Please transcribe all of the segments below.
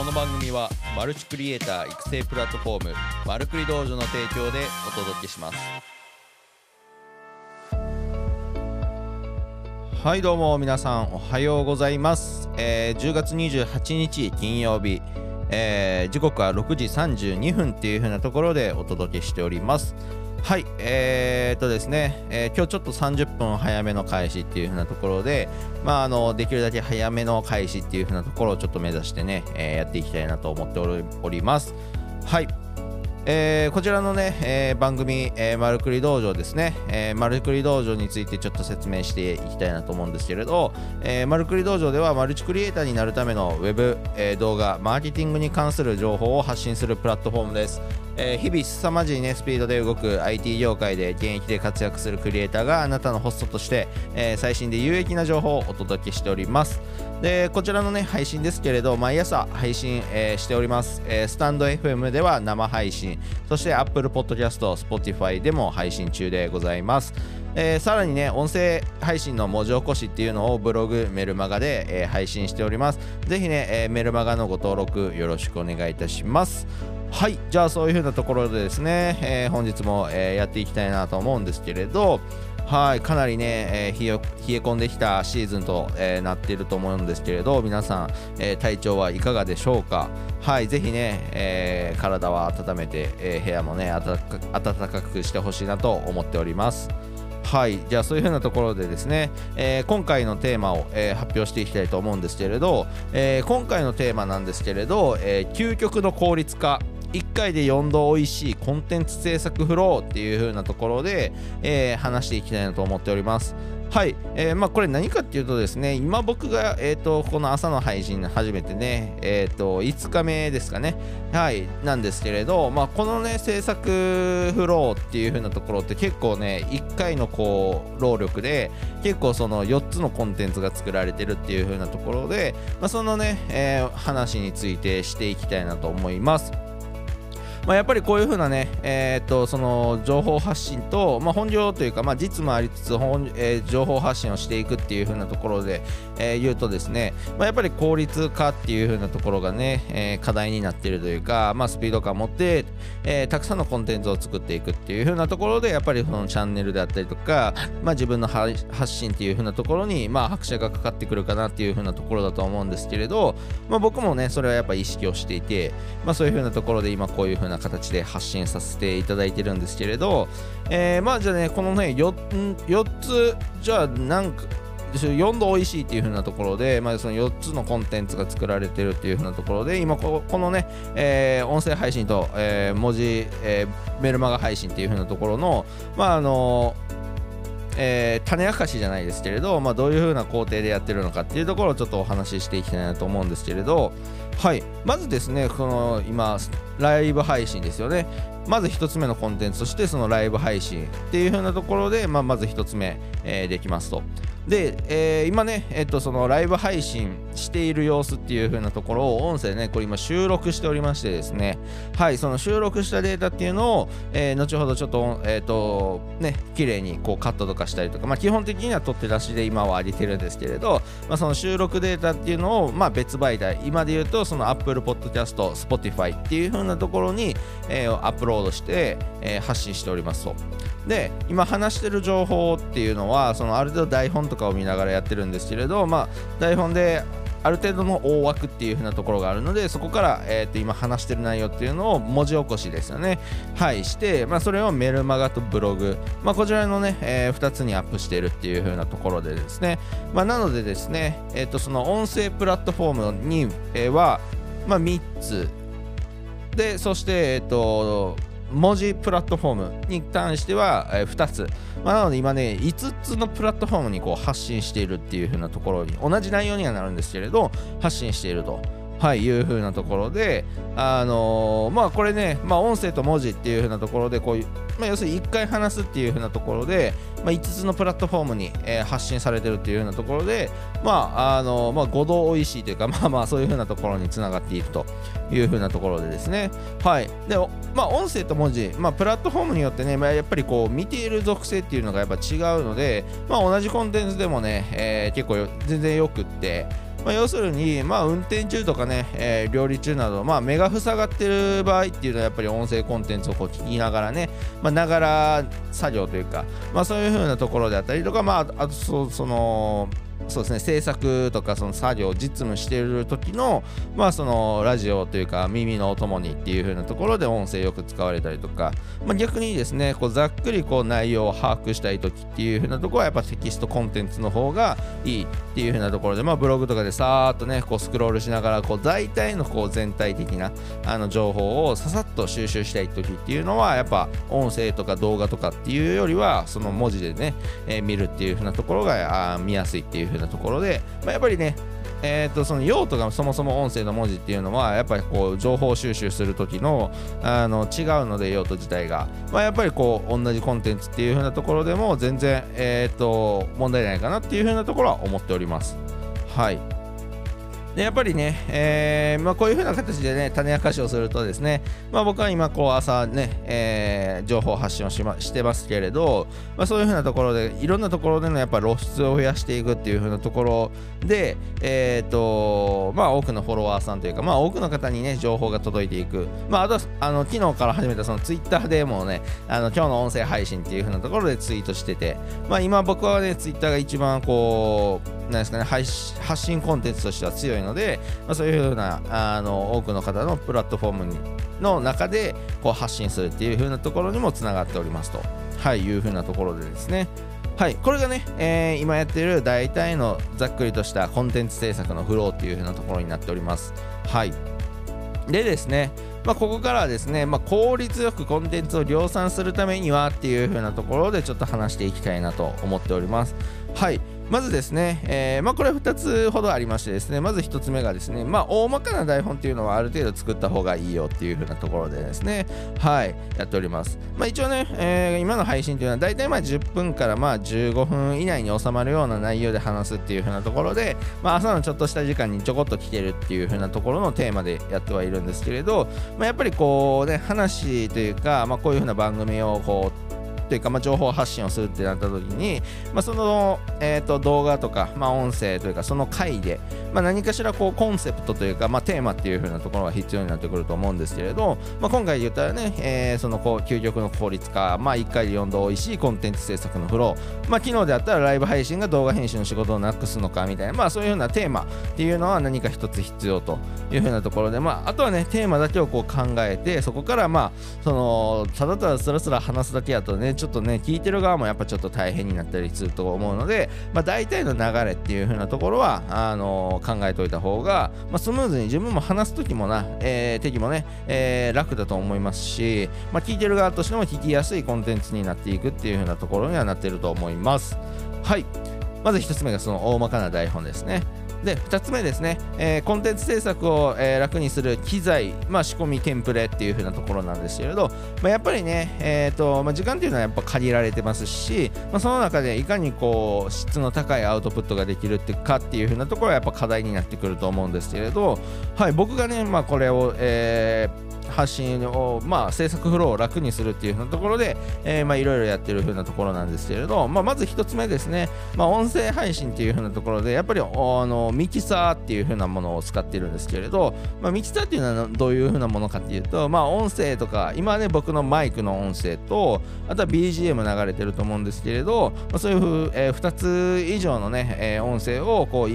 この番組はマルチクリエイター育成プラットフォームマルクリ道場の提供でお届けします。はいどうも皆さんおはようございます、えー10月28日金曜日、えー時刻は6時32分っていう風なところでお届けしております。はいえー、っとですね、えー今日ちょっと30分早めの開始っていう風なところでまああのできるだけ早めの開始っていう風なところをちょっと目指してね、えーやっていきたいなと思っておりますはいえーこちらのね、えー番組、えー、マルクリ道場ですね、えーマルクリ道場についてちょっと説明していきたいなと思うんですけれど、えーマルクリ道場ではマルチクリエイターになるためのウェブ、えー動画、マーケティングに関する情報を発信するプラットフォームです。えー日々凄まじいねスピードで動く IT 業界で現役で活躍するクリエイターがあなたのホストとして、えー最新で有益な情報をお届けしております。でこちらのね配信ですけれど毎朝配信、えーしております、えースタンド FM では生配信。そして Apple Podcast、Spotify でも配信中でございます。えーさらにね音声配信の文字起こしっていうのをブログメルマガで、えー配信しております。ぜひね、えーメルマガのご登録よろしくお願いいたします。はいじゃあそういう風なところでですね、えー本日も、えーやっていきたいなと思うんですけれどはいかなりね、えー冷え込んできたシーズンと、えなっていると思うんですけれど皆さん、え体調はいかがでしょうか？はいぜひね、え体は温めて、え部屋もね暖かくしてほしいなと思っております。はい、じゃあそういうふうなところでですね、えー今回のテーマを、えー発表していきたいと思うんですけれど、えー今回のテーマなんですけれど、え究極の効率化1回で4度美味しいコンテンツ制作フローっていう風なところで、えー話していきたいなと思っております。はい、えーまあこれ何かっていうとですね今僕が、えー、とこの朝の配信始めてね、えー、と5日目ですかねはいなんですけれど、まあ、このね制作フローっていう風なところって結構ね1回のこう労力で結構その4つのコンテンツが作られてるっていう風なところで、まあ、そのね、えー話についてしていきたいなと思います。まあ、やっぱりこういう風なね、えー、とその情報発信と、まあ、本業というか、まあ、実もありつつ本、えー情報発信をしていくっていう風なところで、えー言うとですね、まあ、やっぱり効率化っていう風なところがね、えー課題になっているというか、まあ、スピード感を持って、えーたくさんのコンテンツを作っていくっていう風なところでやっぱりそのチャンネルであったりとか、まあ、自分の発信っていう風なところに、まあ、拍車がかかってくるかなっていう風なところだと思うんですけれど、まあ、僕もねそれはやっぱ意識をしていて、まあ、そういう風なところで今こういう風な形で発信させていただいてるんですけれど、えーまあじゃあねこのね 4, 4つじゃあなんか4度美味しいっていう風なところで、まあ、その4つのコンテンツが作られてるっていう風なところで今このね、えー音声配信と、えー文字、えーメルマガ配信っていう風なところのまああのえー種明かしじゃないですけれど、まあ、どういう風な工程でやってるのかっていうところをちょっとお話ししていきたいなと思うんですけれどはい。まずですねこの今ライブ配信ですよね。まず1つ目のコンテンツとしてそのライブ配信っていう風なところで、まあ、まず1つ目、えーできますと。で、えー今ね、えっと、そのライブ配信している様子っていう風なところを音声ね、これ今収録しておりましてですね、はい、その収録したデータっていうのを、えー後ほどちょっと、えっ、と、ね、綺麗にこうカットとかしたりとか、まあ基本的には取って出しで今は上げてるんですけれど、まあその収録データっていうのを、まあ別媒体、今で言うとその Apple Podcast、Spotify っていう風なところに、えーアップロードして、えー発信しておりますと。で今話してる情報っていうのはそのある程度台本とかを見ながらやってるんですけれど、まあ、台本である程度の大枠っていう風なところがあるのでそこから、えー、と今話してる内容っていうのを文字起こしですよね。はいして、まあ、それをメルマガとブログ、まあ、こちらのね、え2つにアップしているっていう風なところでですね、まあ、なのでですね、えー、とその音声プラットフォームに、えは、まあ、3つ。でそしてえっ、と文字プラットフォームに関しては、え2つ、まあ、なので今ね5つのプラットフォームにこう発信しているっていう風なところに同じ内容にはなるんですけれど発信していると。はい、いう風なところで、あのーまあこれね、まあ音声と文字っていう風なところで、こういう、まあ要するに1回話すっていう風なところで、まあ5つのプラットフォームに、えー発信されてるっていう風なところで、まああのーまあ5度美味しいというか、まあまあそういう風なところにつながっていくという風なところでですね、はい。で、まあ音声と文字、まあプラットフォームによってね、まあやっぱりこう見ている属性っていうのがやっぱ違うので、まあ同じコンテンツでもね、えー結構よ全然よくって、まあ、要するに、まあ、運転中とかね、えー、料理中など、まあ、目が塞がってる場合っていうのはやっぱり音声コンテンツをこう聞きながらね、ま、ながら作業というか、まあ、そういう風なところであったりとか、まあ、あとそのそうですね制作とかその作業実務している時のまあそのラジオというか耳のお供にっていう風なところで音声よく使われたりとか、まあ、逆にですねこうざっくりこう内容を把握したい時っていう風なところはやっぱテキストコンテンツの方がいいっていう風なところでまあブログとかでさーっとねこうスクロールしながらこう大体のこう全体的なあの情報をささっと収集したい時っていうのはやっぱ音声とか動画とかっていうよりはその文字でね、えー、見るっていう風なところがあ見やすいっていう風なところで、まあ、やっぱりねえーと、その用途がそもそも音声の文字っていうのはやっぱりこう情報収集する時のあの違うので用途自体が、まあ、やっぱりこう同じコンテンツっていう風なところでも全然、えーと問題ないかなっていう風なところは思っております。はいでやっぱりね、えーまあ、こういう風な形でね、種明かしをするとですね、まあ、僕は今、こう朝ね、えー、情報発信をし,、ま、してますけれど、まあ、そういう風なところで、いろんなところでのやっぱ露出を増やしていくっていう風なところで、えっ、ー、と、まあ、多くのフォロワーさんというか、まあ、多くの方にね、情報が届いていく。まあ、あと、あの、昨日から始めたそのツイッターでもね、あの、今日の音声配信っていう風なところでツイートしてて、まあ、今僕はね、ツイッターが一番こう、なんですかね、発信コンテンツとしては強いので、まあ、そういうふうなあの多くの方のプラットフォームにの中でこう発信するっていう風なところにもつながっておりますと、はい、いう風なところでですね、はい、これがね、えー、今やってる大体のざっくりとしたコンテンツ制作のフローっていう風なところになっております。はい。でですね、まあ、ここからはですね、まあ、効率よくコンテンツを量産するためにはっていう風なところでちょっと話していきたいなと思っております。はい。まずですね、えー、まあ、これ2つほどありましてですね、まず1つ目がですね、まあ、大まかな台本っていうのはある程度作った方がいいよっていう風なところでですね、はい、やっております。まあ、一応ね、えー、今の配信というのは大体まあ10分からまあ15分以内に収まるような内容で話すっていう風なところで、まあ、朝のちょっとした時間にちょこっと聞けるっていう風なところのテーマでやってはいるんですけれど、まあ、やっぱりこうね、話というか、まあ、こういう風な番組をこう、というか、まあ、情報発信をするってなった時に、まあ、その、えーと、動画とか、まあ、音声というかその回で、まあ、何かしらこうコンセプトというか、まあ、テーマっていう風なところが必要になってくると思うんですけれど、まあ、今回言ったらね、えー、そのこう究極の効率化、まあ、1回で4度美味しいコンテンツ制作のフロー、まあ、昨日であったらライブ配信が動画編集の仕事をなくすのかみたいな、まあ、そういう風なテーマっていうのは何か一つ必要という風なところで、まあ、あとはねテーマだけをこう考えてそこからまあそのただただスラスラ話すだけやとねちょっとね聞いてる側もやっぱちょっと大変になったりすると思うので、まあ、大体の流れっていう風なところはあのー、考えておいた方が、まあ、スムーズに自分も話す時もな、えー、敵もね、えー、楽だと思いますし、まあ、聞いてる側としても聞きやすいコンテンツになっていくっていう風なところにはなってると思います。はい。まず1つ目がその大まかな台本ですね。で2つ目ですね、えー、コンテンツ制作を、えー、楽にする機材、まあ、仕込みテンプレっていう風なところなんですけれど、まあ、やっぱりね、えーとまあ、時間っていうのはやっぱ限られてますし、まあ、その中でいかにこう質の高いアウトプットができるってかっていう風なところはやっぱ課題になってくると思うんですけれど、はい、僕がね、まあ、これを、えー発信を、まあ、制作フローを楽にするっていう風なところで、えー、まあ、いろいろやってる風なところなんですけれど、まあ、まず一つ目ですね、まあ、音声配信っていう風なところで、やっぱり、あの、ミキサーっていう風なものを使ってるんですけれど、まあ、ミキサーっていうのはどういう風なものかっていうと、まあ、音声とか、今ね、僕のマイクの音声と、あとは BGM 流れてると思うんですけれど、まあ、そういうふう、えー、2つ以上のね、えー、音声をこう、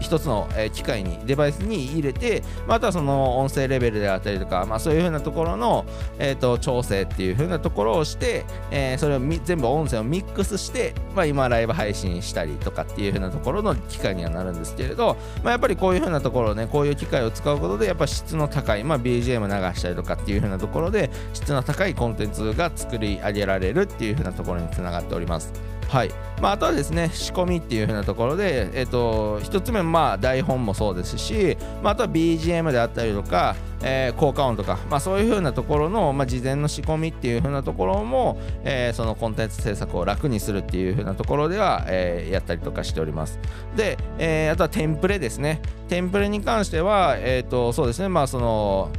一つの、機械にデバイスに入れて、まあ、あとはその音声レベルであったりとか、まあ、そういうふうなところの、えーと、調整っていうふうなところをして、えー、それを全部音声をミックスして、まあ、今ライブ配信したりとかっていうふうなところの機械にはなるんですけれど、まあ、やっぱりこういうふうなところねこういう機械を使うことでやっぱ質の高い、まあ、BGM 流したりとかっていうふうなところで質の高いコンテンツが作り上げられるっていうふうなところにつながっております。はい。まあ、あとはですね仕込みっていう風なところで、えーと、1つ目まあ台本もそうですし、まあ、あとは BGM であったりとか、えー、効果音とか、まあ、そういう風なところの、まあ、事前の仕込みっていう風なところも、えー、そのコンテンツ制作を楽にするっていう風なところでは、えー、やったりとかしております。で、え、あとはテンプレですね。テンプレに関しては、えーとそうですね。まあその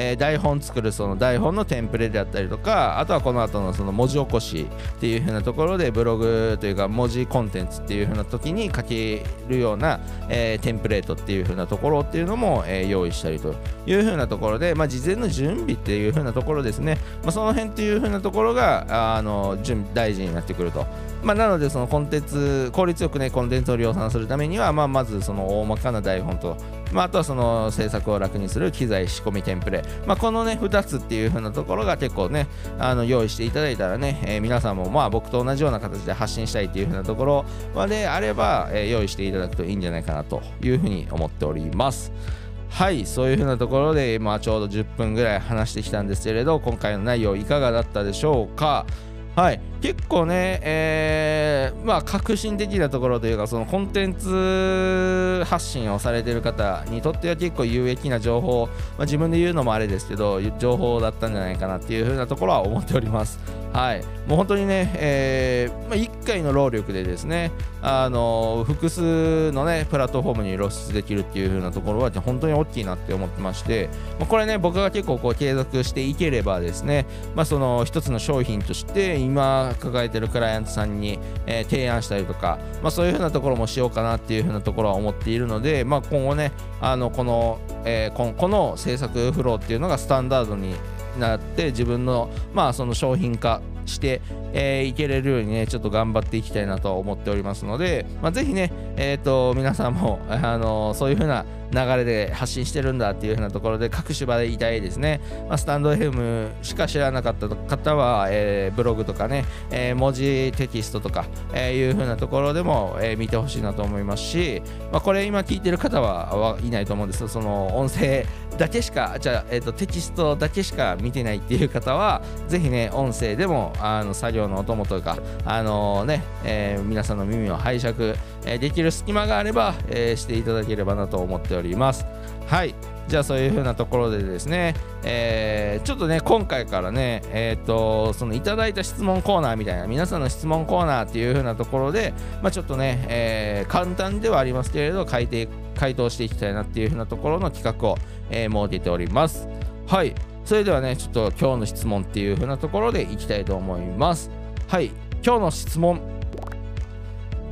えー、台本作るその台本のテンプレであったりとかあとはこの後のその文字起こしっていう風なところでブログというか文字コンテンツっていう風な時に書けるような、えー、テンプレートっていう風なところっていうのも、えー、用意したりという風なところで、まあ、事前の準備っていう風なところですね、まあ、その辺っていう風なところがあの準大事になってくると。まあ、なのでそのコンテンツ効率よくねコンテンツを量産するためには、まあ、まずその大まかな台本と、まあ、あとはその制作を楽にする機材仕込みテンプレ、まあ、このね2つっていう風なところが結構ねあの用意していただいたらね、えー、皆さんもまあ僕と同じような形で発信したいっていう風なところまであれば、えー、用意していただくといいんじゃないかなというふうに思っております。はいそういう風なところで、まあ、ちょうど10分ぐらい話してきたんですけれど今回の内容いかがだったでしょうか？はい。結構ね、えー、まあ革新的なところというかそのコンテンツ発信をされてる方にとっては結構有益な情報、まあ、自分で言うのもあれですけど情報だったんじゃないかなっていう風なところは思っております。はい、もう本当にね、えーまあ、1回の労力でですね、あの複数のね、プラットフォームに露出できるっていう風なところは本当に大きいなって思ってまして、まあ、これね、僕が結構こう継続していければですね、まあ、その一つの商品として今抱えてるクライアントさんに、えー、提案したりとか、まあ、そういうふうなところもしようかなっていうふうなところは思っているので、まあ、今後ね、あのこの、えー、この制作フローっていうのがスタンダードになって自分のまあその商品化してえー、いけれるようにね、ちょっと頑張っていきたいなと思っておりますので、まあ、ぜひね、えっ、ー、と、皆さんも、あのー、そういう風な流れで発信してるんだっていう風なところで各種場でいたいですね、まあ、スタンド FM しか知らなかった方は、え、ブログとかね、え、文字テキストとか、えー、いう風なところでも、え、見てほしいなと思いますし、まあ、これ今聞いてる方はいないと思うんですその音声だけしかじゃあ、えーと、テキストだけしか見てないっていう方はぜひね音声でもあの作業のお供というかあのー、ね、えー、皆さんの耳を拝借、え、できる隙間があれば、えしていただければなと思っております。はい。じゃあそういう風なところでですね、えー、ちょっとね今回からねえっ、ー、とそのいただいた質問コーナーみたいな皆さんの質問コーナーっていう風なところでまあちょっとね、えー、簡単ではありますけれど書いて回答していきたいなっていう風なところの企画を、え設けております。はい。それではねちょっと今日の質問っていう風なところでいきたいと思います。はい今日の質問。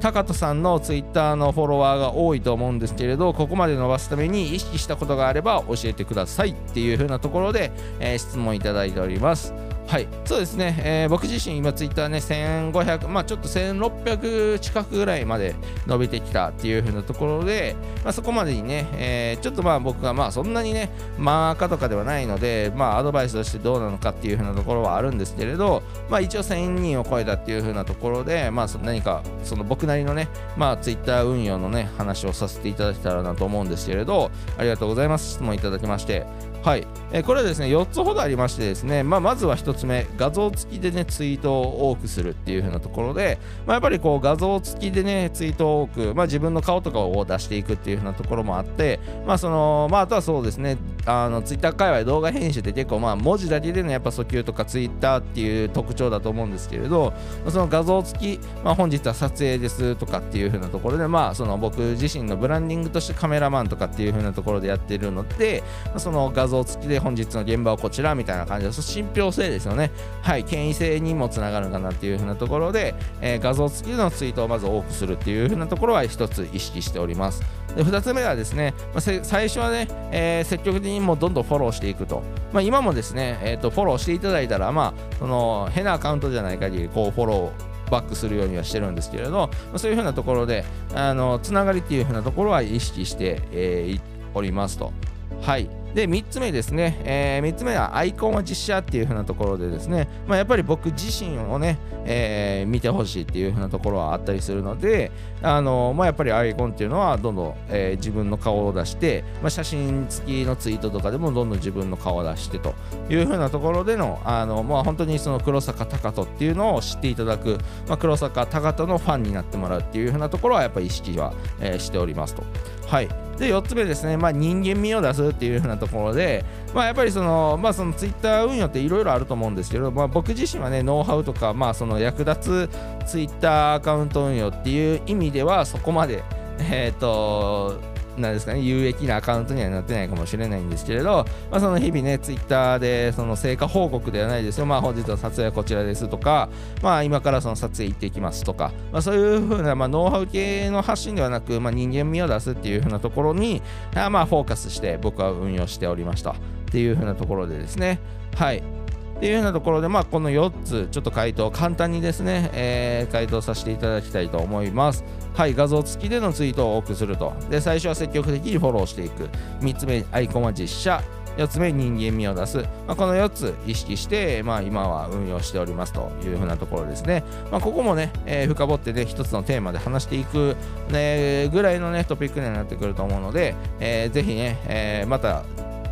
高人さんのツイッターのフォロワーが多いと思うんですけれどここまで伸ばすために意識したことがあれば教えてくださいっていう風なところで、えー、質問いただいております。はい、そうですね、えー、僕自身今ツイッターね、1500、まあちょっと1600近くぐらいまで伸びてきたっていう風なところで、まあそこまでにね、えー、ちょっとまあ僕がまあそんなにね、マーカとかではないので、まあアドバイスとしてどうなのかっていう風なところはあるんですけれど、まあ一応1000人を超えたっていう風なところで、まあ何かその僕なりのね、まあツイッター運用のね、話をさせていただけたらなと思うんですけれど、ありがとうございます。質問いただきまして。はい、え、これはですね4つほどありましてですね、まあ、まずは1つ目画像付きでねツイートを多くするっていう風なところで、まあ、やっぱりこう画像付きでねツイートを多く、まあ、自分の顔とかを出していくっていう風なところもあってまあそのまああとはそうですねあのツイッター界隈動画編集って結構まあ文字だけでのやっぱ訴求とかツイッターっていう特徴だと思うんですけれどその画像付き、まあ、本日は撮影ですとかっていう風なところでまあその僕自身のブランディングとしてカメラマンとかっていう風なところでやってるのでその画像付きで本日の現場はこちらみたいな感じで信憑性ですよね。はい権威性にもつながるかなっていう風なところで、えー、画像付きのツイートをまず多くするっていう風なところは一つ意識しております。で2つ目はですね、まあ、最初はね、えー、積極的にもうどんどんフォローしていくと、まあ、今もですね、えーと、フォローしていただいたら、まあ、その変なアカウントじゃない限りこうフォローバックするようにはしてるんですけれど、ま、そういうふうなところであのつながりっていうふうなところは意識して、えー、おりますと。はいで3つ目ですね、えー、3つ目はアイコンは実写っていう風なところでですね、まあ、やっぱり僕自身をね、えー、見てほしいっていう風なところはあったりするので、あのまあ、やっぱりアイコンっていうのはどんどん、え、自分の顔を出して、まあ、写真付きのツイートとかでもどんどん自分の顔を出してという風なところでの、あのまあ、本当にその黒坂隆人っていうのを知っていただく、ま、黒坂隆人のファンになってもらうっていう風なところはやっぱり意識は、え、しておりますと。はい、で4つ目ですね、まあ、人間味を出すっていうふうなところで、まあ、やっぱりその、まあ、そのツイッター運用っていろいろあると思うんですけど、まあ、僕自身はね、ノウハウとか、まあ、その役立つツイッターアカウント運用っていう意味では、そこまで、えっ、ー、と、なんですかね、有益なアカウントにはなってないかもしれないんですけれど、まあ、その日々ね、ツイッターでその成果報告ではないですよ、まあ、本日の撮影はこちらですとか、まあ、今からその撮影行っていきますとか、まあ、そういうふうな、まあ、ノウハウ系の発信ではなく、まあ、人間味を出すっていうふうなところに、まあ、フォーカスして僕は運用しておりました。っていうふうなところでですね、はい。っていうようなところで、まあ、この4つ、ちょっと回答、簡単にですね、えー、回答させていただきたいと思います。はい、画像付きでのツイートを多くすると。で、最初は積極的にフォローしていく。3つ目、アイコンは実写。4つ目、人間味を出す。まあ、この4つ意識して、まあ、今は運用しておりますというふうなところですね。まあ、ここもね、えー、深掘ってね、1つのテーマで話していく、ね、ぐらいのね、トピックになってくると思うので、えー、ぜひね、えー、また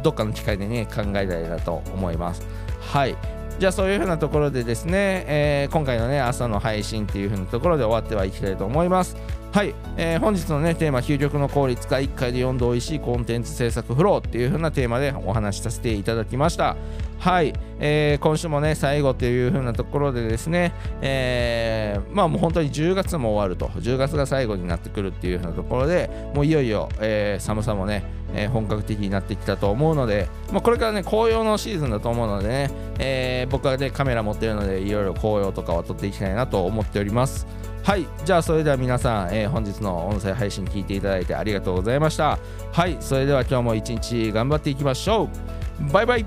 どっかの機会でね、考えたいなと思います。はい。じゃあそういうふうなところでですね、えー、今回のね、朝の配信っていうふうなところで終わってはいきたいと思います。はい、えー、本日のね、テーマ、究極の効率化1回で4度おいしいコンテンツ制作フローっていうふうなテーマでお話しさせていただきました。はい、えー、今週もね、最後という風なところでですね、えー、まあもう本当に10月も終わると、10月が最後になってくるっていう風なところで、もういよいよ、えー、寒さもね、えー、本格的になってきたと思うので、まあ、これからね、紅葉のシーズンだと思うのでね、えー、僕はね、カメラ持ってるので、いろいろ紅葉とかは撮っていきたいなと思っております。はい、じゃあそれでは皆さん、えー、本日の音声配信聞いていただいてありがとうございました。はい、それでは今日も一日頑張っていきましょう。バイバイ